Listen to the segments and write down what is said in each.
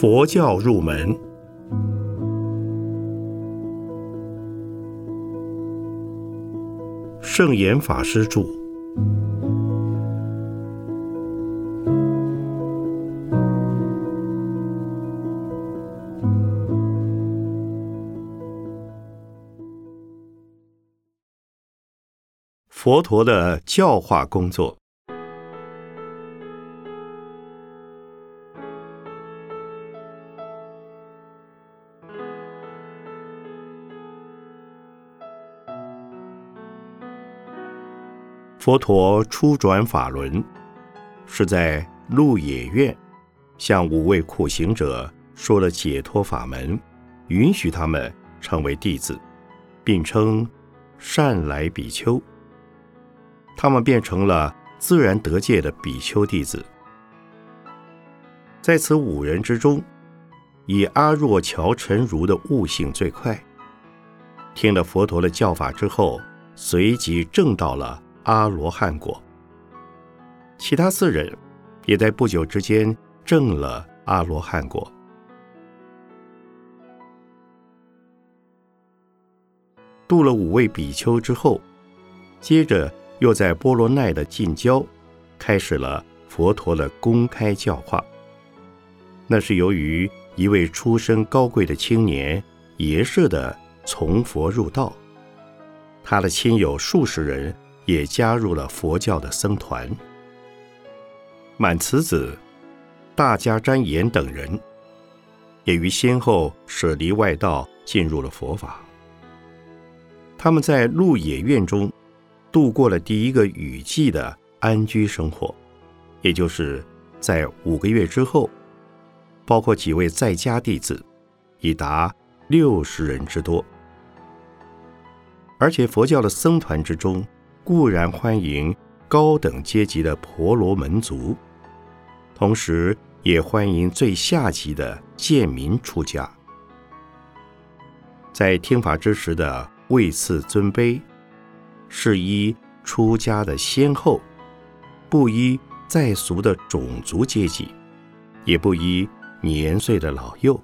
佛教入门，圣严法师著。佛陀的教化工作。佛陀初转法轮，是在鹿野苑向五位苦行者说了解脱法门，允许他们成为弟子，并称善来比丘。他们变成了自然得戒的比丘弟子。在此五人之中，以阿若乔陈如的悟性最快，听了佛陀的教法之后，随即证到了。阿罗汉果，其他四人也在不久之间证了阿罗汉果。度了五位比丘之后，接着又在波罗奈的近郊开始了佛陀的公开教化。那是由于一位出身高贵的青年耶舍的从佛入道，他的亲友数十人。也加入了佛教的僧团。满慈子、大迦旃延等人，也于先后舍离外道，进入了佛法。他们在鹿野苑中度过了第一个雨季的安居生活，也就是在五个月之后，包括几位在家弟子，已达六十人之多。而且佛教的僧团之中，固然欢迎高等阶级的婆罗门族，同时也欢迎最下级的贱民出家。在听法之时的位次尊卑，是依出家的先后，不依在俗的种族阶级，也不依年岁的老幼。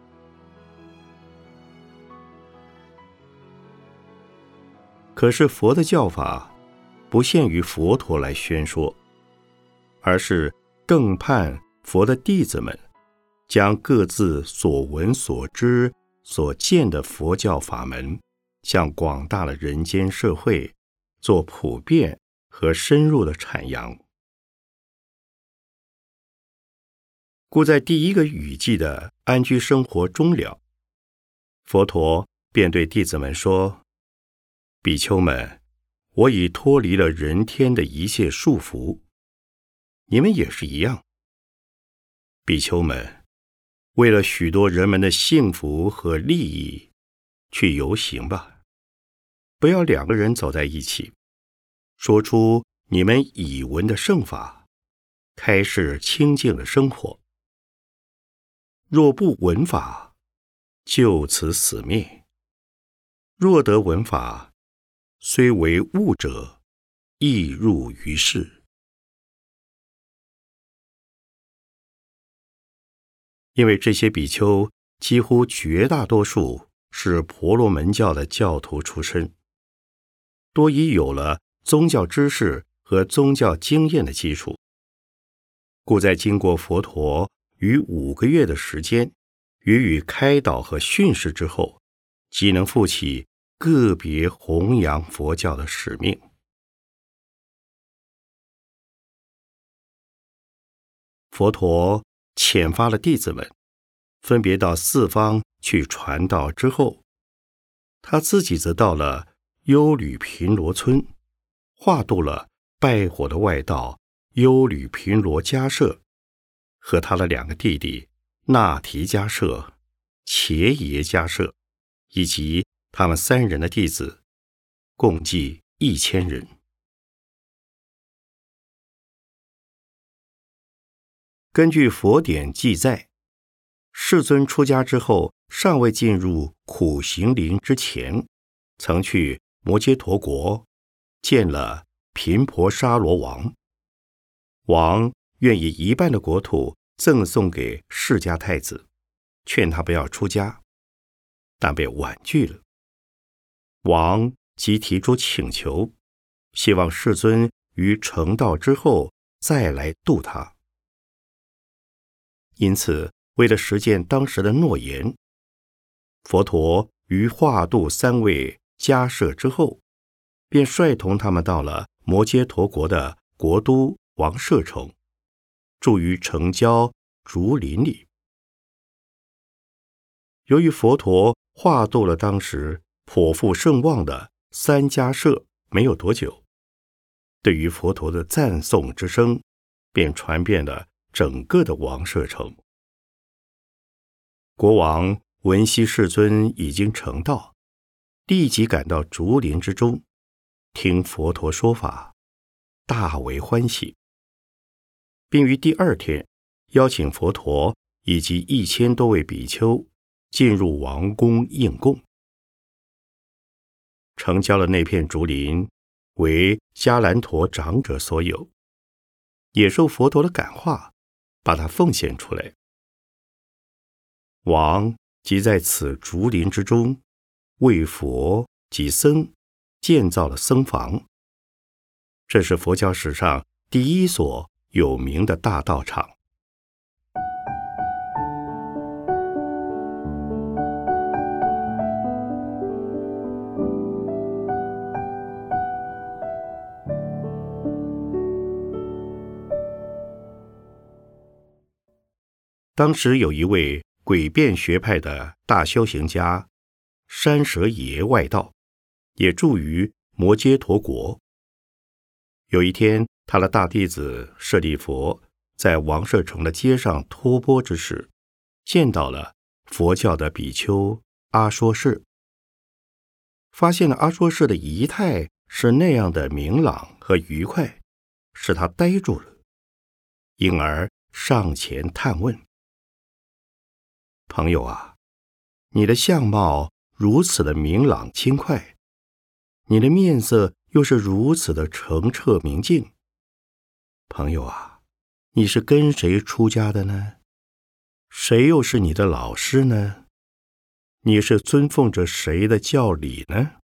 可是佛的教法。不限于佛陀来宣说，而是更盼佛的弟子们将各自所闻所知所见的佛教法门，向广大的人间社会做普遍和深入的阐扬。故在第一个雨季的安居生活终了，佛陀便对弟子们说：“比丘们。”我已脱离了人天的一切束缚，你们也是一样。比丘们，为了许多人们的幸福和利益，去游行吧。不要两个人走在一起，说出你们已闻的圣法，开始清净的生活。若不闻法，就此死灭；若得闻法，虽为物者，亦入于世。因为这些比丘几乎绝大多数是婆罗门教的教徒出身，多已有了宗教知识和宗教经验的基础，故在经过佛陀于五个月的时间予以开导和训示之后，即能负起。个别弘扬佛教的使命。佛陀遣发了弟子们，分别到四方去传道之后，他自己则到了优吕频罗村，化度了拜火的外道优吕频罗迦舍和他的两个弟弟那提迦舍、伽耶迦舍，以及。他们三人的弟子共计一千人。根据佛典记载，世尊出家之后，尚未进入苦行林之前，曾去摩揭陀国见了频婆沙罗王，王愿以一半的国土赠送给释迦太子，劝他不要出家，但被婉拒了。王即提出请求，希望世尊于成道之后再来度他。因此，为了实践当时的诺言，佛陀于化度三位迦舍之后，便率同他们到了摩揭陀国的国都王舍城，住于城郊竹林里。由于佛陀化度了当时颇负盛望的三家社，没有多久，对于佛陀的赞颂之声便传遍了整个的王舍城。国王闻悉世尊已经成道，立即赶到竹林之中，听佛陀说法，大为欢喜，并于第二天邀请佛陀以及一千多位比丘进入王宫应供。成交了那片竹林，为迦兰陀长者所有，也受佛陀的感化，把它奉献出来。王即在此竹林之中，为佛及僧建造了僧房。这是佛教史上第一所有名的大道场。当时有一位诡辩学派的大修行家山蛇爷外道，也住于摩揭陀国。有一天，他的大弟子舍利佛在王舍城的街上托钵之时，见到了佛教的比丘阿说士，发现了阿说士的仪态是那样的明朗和愉快，使他呆住了，因而上前探问。朋友啊，你的相貌如此的明朗轻快，你的面色又是如此的澄澈明净。朋友啊，你是跟谁出家的呢？谁又是你的老师呢？你是尊奉着谁的教理呢？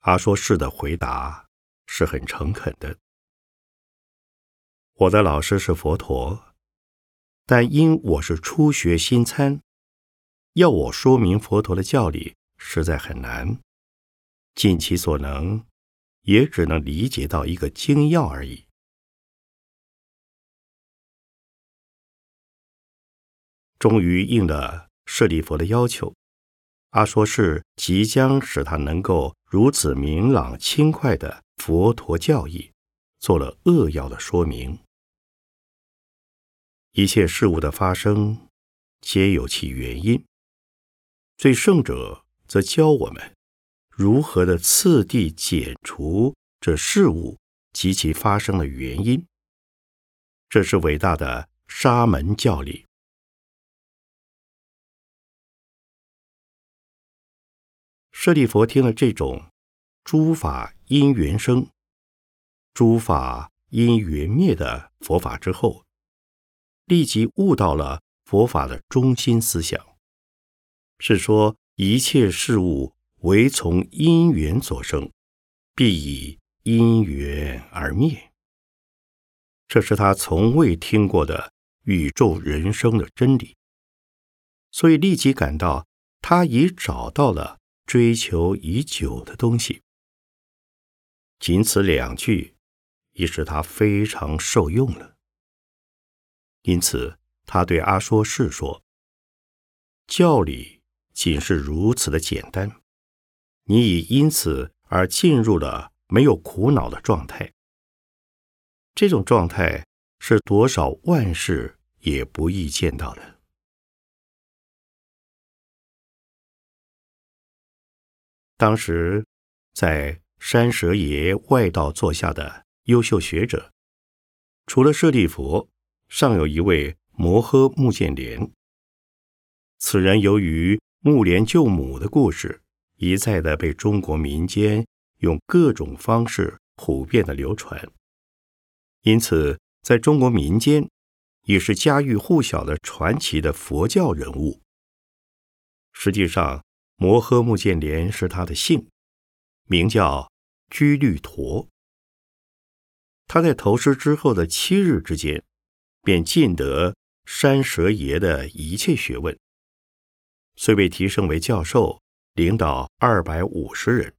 阿说是的回答是很诚恳的。我的老师是佛陀，但因我是初学新参，要我说明佛陀的教理实在很难，尽其所能，也只能理解到一个精要而已。终于应了舍利佛的要求，阿说是即将使他能够如此明朗轻快的佛陀教义，做了扼要的说明。一切事物的发生，皆有其原因。最圣者则教我们如何的次第解除这事物及其发生的原因。这是伟大的沙门教理。舍利佛听了这种诸法因缘生、诸法因缘灭的佛法之后，立即悟到了佛法的中心思想，是说一切事物唯从因缘所生，必以因缘而灭。这是他从未听过的宇宙人生的真理，所以立即感到他已找到了追求已久的东西。仅此两句，已使他非常受用了。因此，他对阿说示说：“教理仅是如此的简单，你已因此而进入了没有苦恼的状态。这种状态是多少万事也不易见到的。”当时，在山蛇爷外道座下的优秀学者，除了舍利弗。尚有一位摩诃目犍连，此人由于目连救母的故事，一再的被中国民间用各种方式普遍的流传，因此在中国民间也是家喻户晓的传奇的佛教人物。实际上，摩诃目犍连是他的姓，名叫居律陀。他在投师之后的七日之间，便尽得山蛇爷的一切学问，虽被提升为教授，领导二百五十人，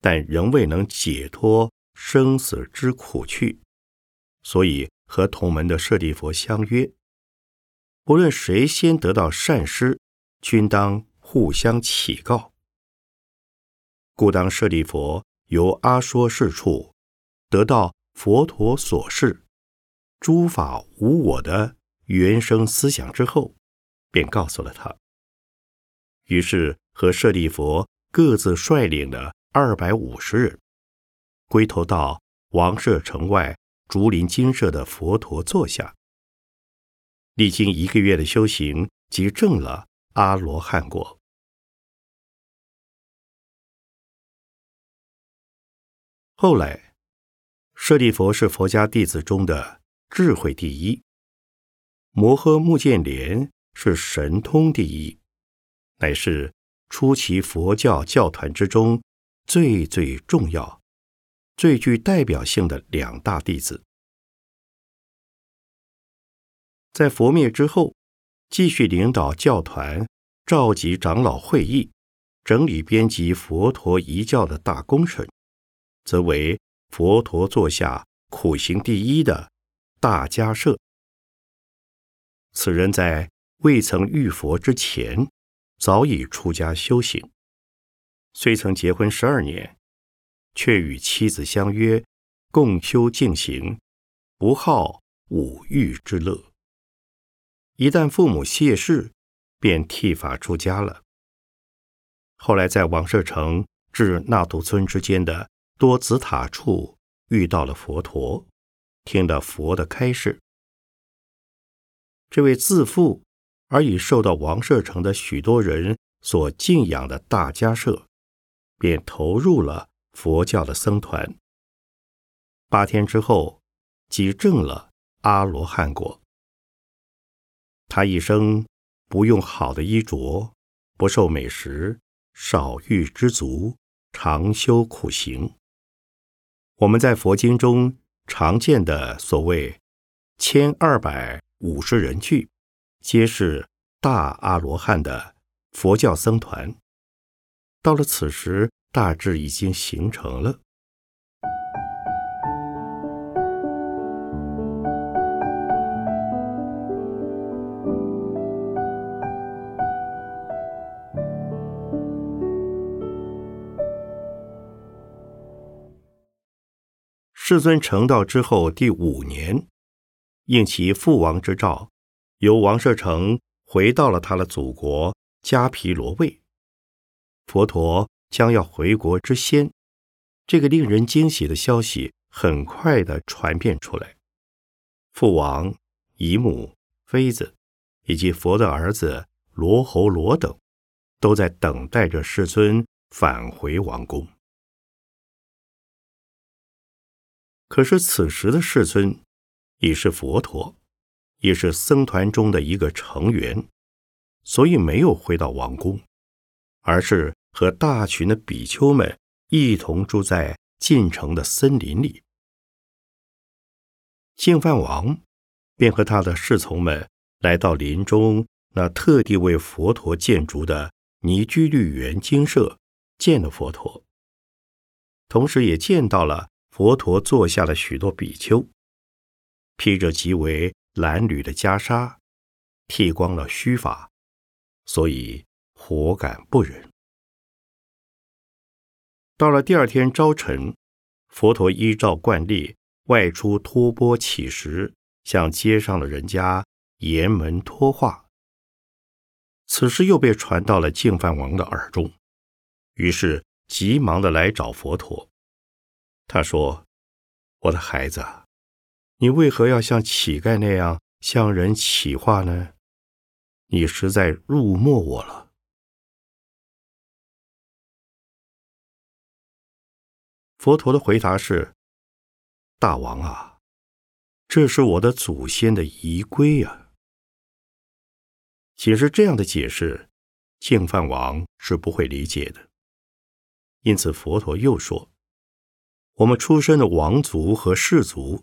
但仍未能解脱生死之苦趣，所以和同门的舍利佛相约，不论谁先得到善施。均当互相启告。故当舍利佛由阿说示处得到佛陀所示诸法无我的原生思想之后，便告诉了他。于是和舍利佛各自率领了二百五十人，归投到王舍城外竹林精舍的佛陀座下，历经一个月的修行，即证了。阿罗汉果。后来，舍利佛是佛家弟子中的智慧第一，摩诃目犍连是神通第一，乃是出其佛教教团之中最最重要、最具代表性的两大弟子。在佛灭之后。继续领导教团，召集长老会议，整理编辑佛陀遗教的大功臣，则为佛陀座下苦行第一的大迦摄。此人在未曾遇佛之前，早已出家修行，虽曾结婚十二年，却与妻子相约共修净行，不好五欲之乐。一旦父母谢世，便剃发出家了。后来在王舍城至那杜村之间的多子塔处遇到了佛陀，听了佛的开示。这位自负而已受到王舍城的许多人所敬仰的大家舍，便投入了佛教的僧团。八天之后，即证了阿罗汉果。他一生不用好的衣着，不受美食，少欲知足，常修苦行。我们在佛经中常见的所谓千二百五十人聚，皆是大阿罗汉的佛教僧团。到了此时，大致已经形成了。世尊成道之后第五年，应其父王之诏，由王舍城回到了他的祖国迦毗罗卫。佛陀将要回国之先，这个令人惊喜的消息很快的传遍出来。父王、姨母、妃子以及佛的儿子罗侯罗等，都在等待着世尊返回王宫。可是此时的世尊已是佛陀，也是僧团中的一个成员，所以没有回到王宫，而是和大群的比丘们一同住在晋城的森林里。净饭王便和他的侍从们来到林中那特地为佛陀建筑的尼居律园精舍，见了佛陀，同时也见到了。佛陀坐下了许多比丘，披着极为褴褛的袈裟，剃光了须发，所以火感不忍。到了第二天朝晨，佛陀依照惯例外出托钵乞食，向街上的人家沿门托话。此事又被传到了净饭王的耳中，于是急忙的来找佛陀。他说：“我的孩子，你为何要像乞丐那样向人乞话呢？你实在辱没我了。”佛陀的回答是：“大王啊，这是我的祖先的遗规啊。其实这样的解释，净饭王是不会理解的。因此，佛陀又说：“我们出身的王族和氏族，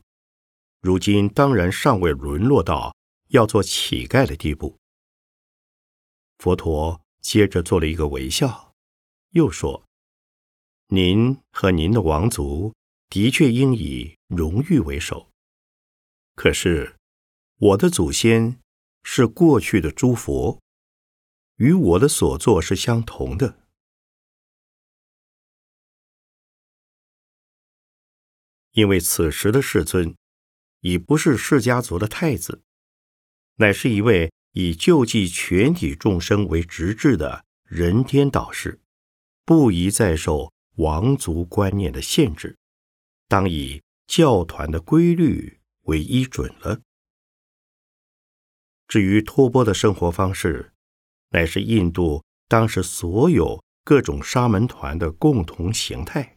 如今当然尚未沦落到要做乞丐的地步。”佛陀接着做了一个微笑，又说：“您和您的王族的确应以荣誉为首，可是我的祖先是过去的诸佛，与我的所作是相同的。”因为此时的世尊已不是释家族的太子，乃是一位以救济全体众生为直至的人天导师，不宜再受王族观念的限制，当以教团的规律为依准了。至于托钵的生活方式，乃是印度当时所有各种沙门团的共同形态。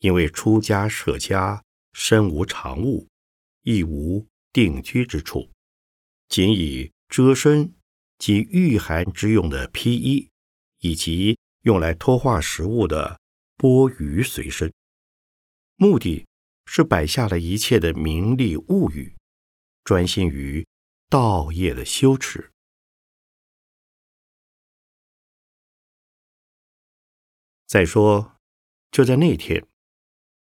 因为出家舍家，身无长物，亦无定居之处，仅以遮身及御寒之用的披衣，以及用来托化食物的钵盂随身，目的是摆下了一切的名利物欲，专心于道业的修持。再说，就在那天。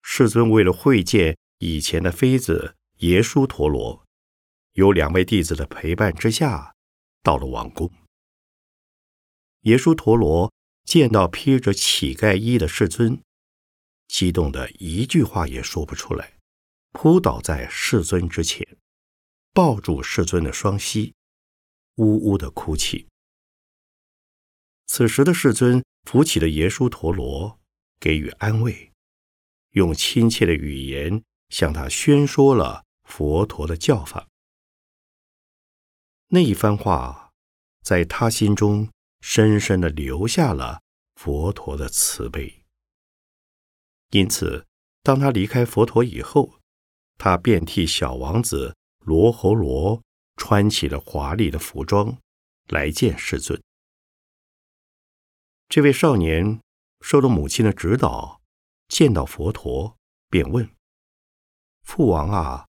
世尊为了会见以前的妃子耶输陀罗，有两位弟子的陪伴之下，到了王宫。耶输陀罗见到披着乞丐衣的世尊，激动的一句话也说不出来，扑倒在世尊之前，抱住世尊的双膝，呜呜的哭泣。此时的世尊扶起了耶输陀罗，给予安慰。用亲切的语言向他宣说了佛陀的教法。那一番话，在他心中深深的留下了佛陀的慈悲。因此，当他离开佛陀以后，他便替小王子罗侯罗穿起了华丽的服装，来见世尊。这位少年受了母亲的指导。见到佛陀，便问：“父王啊，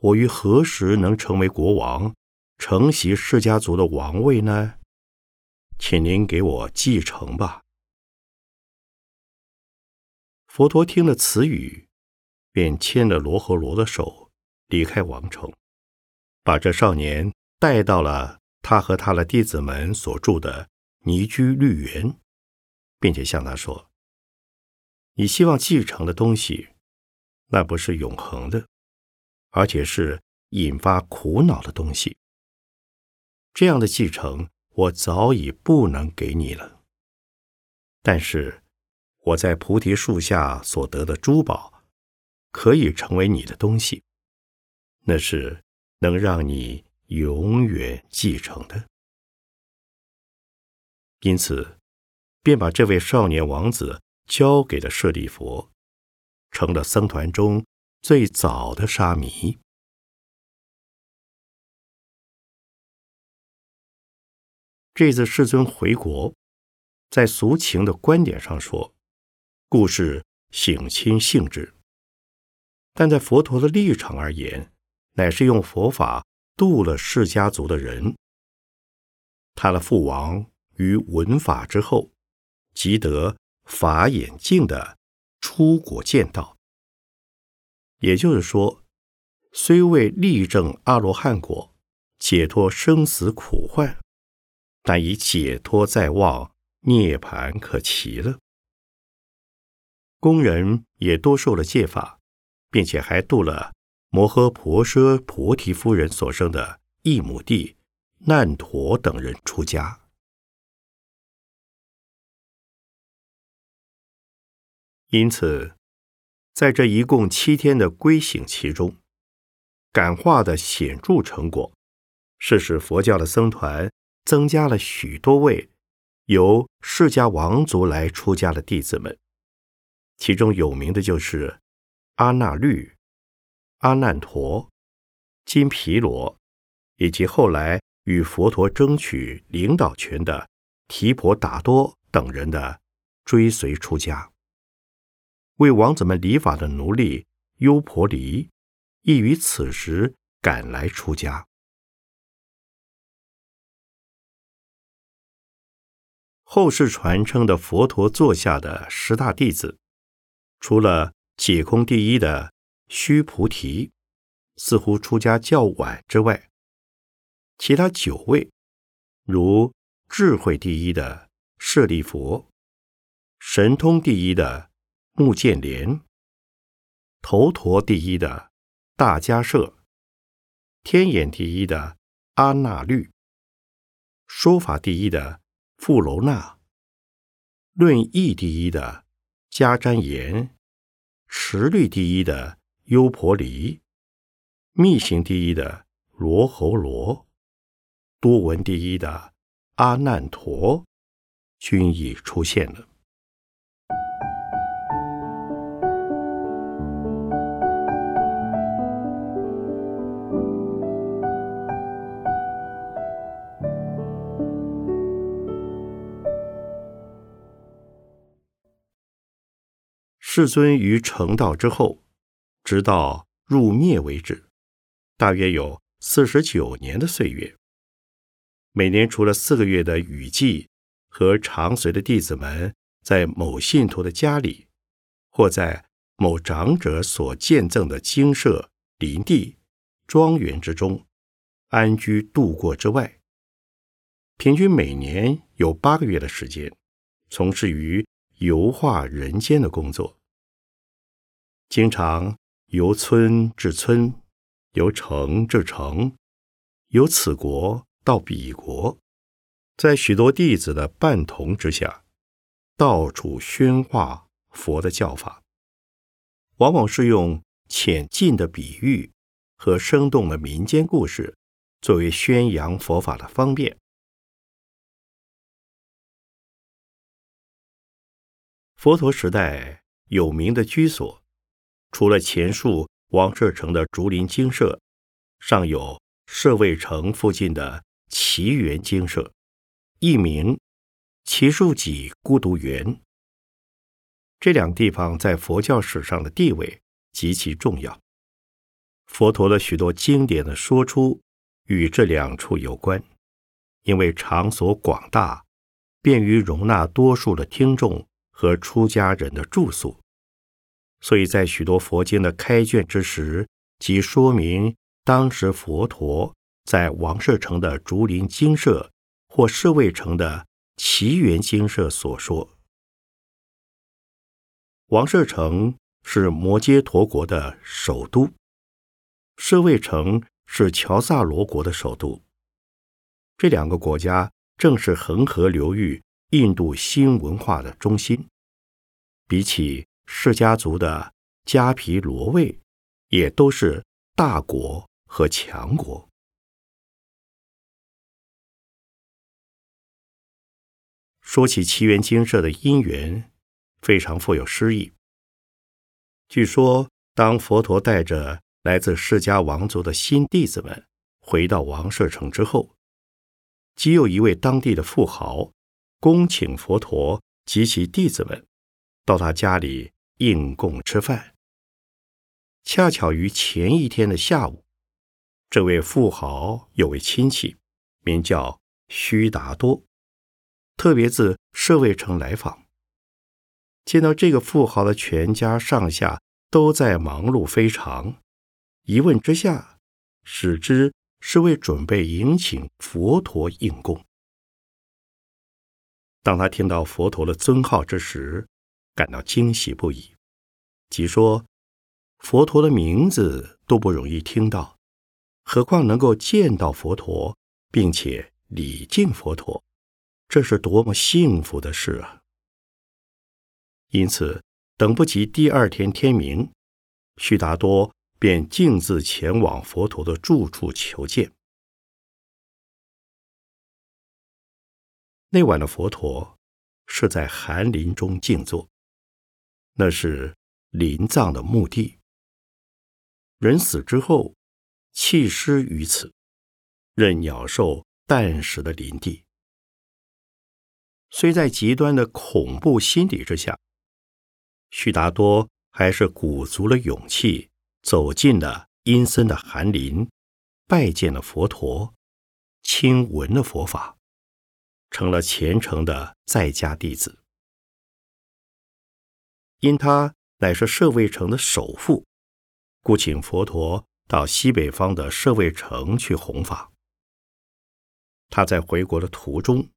我于何时能成为国王，承袭释家族的王位呢？请您给我继承吧。”佛陀听了此语，便牵了罗诃罗的手，离开王城，把这少年带到了他和他的弟子们所住的尼居绿园，并且向他说。你希望继承的东西，那不是永恒的，而且是引发苦恼的东西。这样的继承，我早已不能给你了。但是，我在菩提树下所得的珠宝，可以成为你的东西，那是能让你永远继承的。因此，便把这位少年王子。交给了舍利佛，成了僧团中最早的沙弥。这次世尊回国，在俗情的观点上说，故事省亲性质；但在佛陀的立场而言，乃是用佛法度了释家族的人。他的父王于闻法之后，即得。法眼净的出国见道，也就是说，虽未立证阿罗汉果，解脱生死苦患，但已解脱在望，涅盘可期了。工人也多受了戒法，并且还度了摩诃婆奢菩提夫人所生的一母弟难陀等人出家。因此，在这一共七天的归省期中，感化的显著成果是使佛教的僧团增加了许多位由释迦王族来出家的弟子们，其中有名的就是阿那律、阿难陀、金毗罗，以及后来与佛陀争取领导权的提婆达多等人的追随出家。为王子们理发的奴隶优婆离，亦于此时赶来出家。后世传称的佛陀座下的十大弟子，除了解空第一的须菩提，似乎出家较晚之外，其他九位，如智慧第一的舍利佛，神通第一的目犍连，头陀第一的大迦摄，天眼第一的阿那律，说法第一的。富楼那，论义第一的迦旃延，持律第一的优婆离，密行第一的罗侯罗，多闻第一的阿难陀，均已出现了。世尊于成道之后，直到入灭为止，大约有四十九年的岁月。每年除了四个月的雨季和常随的弟子们在某信徒的家里，或在某长者所见赠的精舍、林地、庄园之中安居度过之外，平均每年有八个月的时间，从事于游化人间的工作。经常由村至村，由城至城，由此国到彼国，在许多弟子的伴同之下，到处宣化佛的教法，往往是用浅近的比喻和生动的民间故事作为宣扬佛法的方便。佛陀时代有名的居所。除了前述王舍城的竹林精舍，尚有舍卫城附近的奇园精舍，一名奇树己孤独园。这两地方在佛教史上的地位极其重要。佛陀的许多经典的说出与这两处有关，因为场所广大，便于容纳多数的听众和出家人的住宿。所以在许多佛经的开卷之时，即说明当时佛陀在王舍城的竹林精舍或舍卫城的奇缘精舍所说。王舍城是摩揭陀国的首都，舍卫城是乔萨罗国的首都。这两个国家正是恒河流域印度新文化的中心。比起释家族的迦毗罗卫，也都是大国和强国。说起奇缘精舍的因缘，非常富有诗意。据说，当佛陀带着来自释迦王族的新弟子们回到王舍城之后，即有一位当地的富豪恭请佛陀及其弟子们到他家里。应供吃饭，恰巧于前一天的下午，这位富豪有位亲戚，名叫须达多，特别自舍卫城来访。见到这个富豪的全家上下都在忙碌非常，一问之下，使之是为准备迎请佛陀应供。当他听到佛陀的尊号之时，感到惊喜不已，即说佛陀的名字都不容易听到，何况能够见到佛陀，并且礼敬佛陀，这是多么幸福的事啊！因此，等不及第二天天明，须达多便径自前往佛陀的住处求见。那晚的佛陀是在寒林中静坐。那是临葬的墓地。人死之后，弃尸于此，任鸟兽啖食的林地。虽在极端的恐怖心理之下，须达多还是鼓足了勇气，走进了阴森的寒林，拜见了佛陀，亲闻了佛法，成了虔诚的在家弟子。因他乃是舍卫城的首富，故请佛陀到西北方的舍卫城去弘法。他在回国的途中。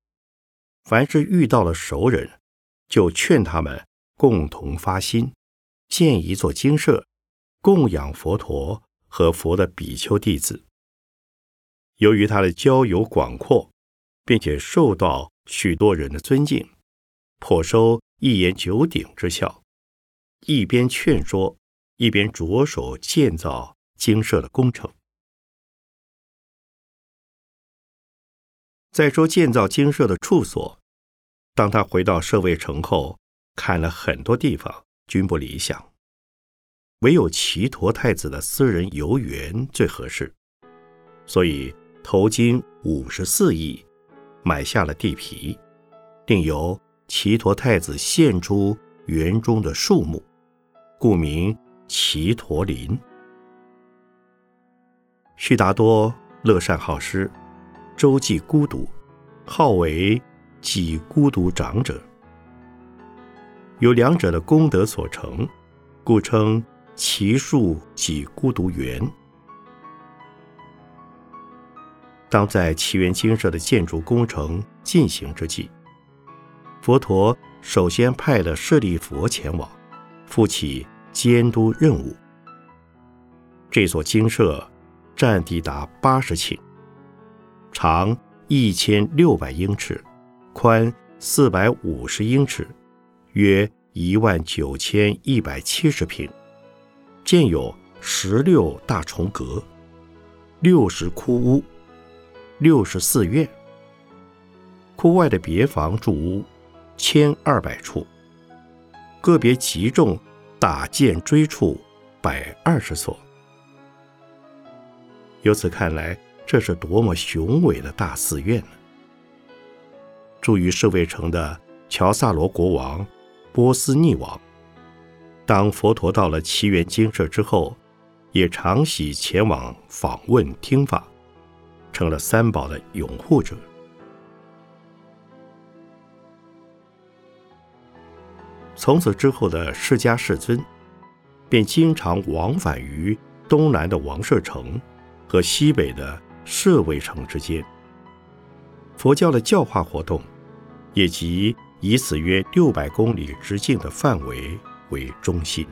凡是遇到了熟人，就劝他们共同发心，建一座精舍，供养佛陀和佛的比丘弟子。由于他的交友广阔，并且受到许多人的尊敬，颇收一言九鼎之效。一边劝说，一边着手建造精舍的工程。再说建造精舍的处所。当他回到舍卫城后，看了很多地方，均不理想，唯有齐陀太子的私人游园最合适，所以投金五十四亿，买下了地皮，并由齐陀太子献出园中的树木，故名齐陀林。须达多乐善好施，周济孤独，号为。即孤独长者，有两者的功德所成，故称其数即孤独园。当在奇缘精舍的建筑工程进行之际，佛陀首先派了舍利佛前往，负起监督任务。这座精舍占地达八十顷，长一千六百英尺。宽四百五十英尺，约一万九千一百七十平，建有十六大重阁、六十窟屋、六十四院。窟外的别房住屋千二百处，个别集中打箭锥处百二十所。由此看来，这是多么雄伟的大寺院呢！住于舍卫城的乔萨罗国王波斯匿王，当佛陀到了奇缘精舍之后，也常喜前往访问听法，成了三宝的拥护者。从此之后的释迦世尊，便经常往返于东南的王舍城和西北的舍卫城之间。佛教的教化活动，也即以此约六百公里直径的范围为中心。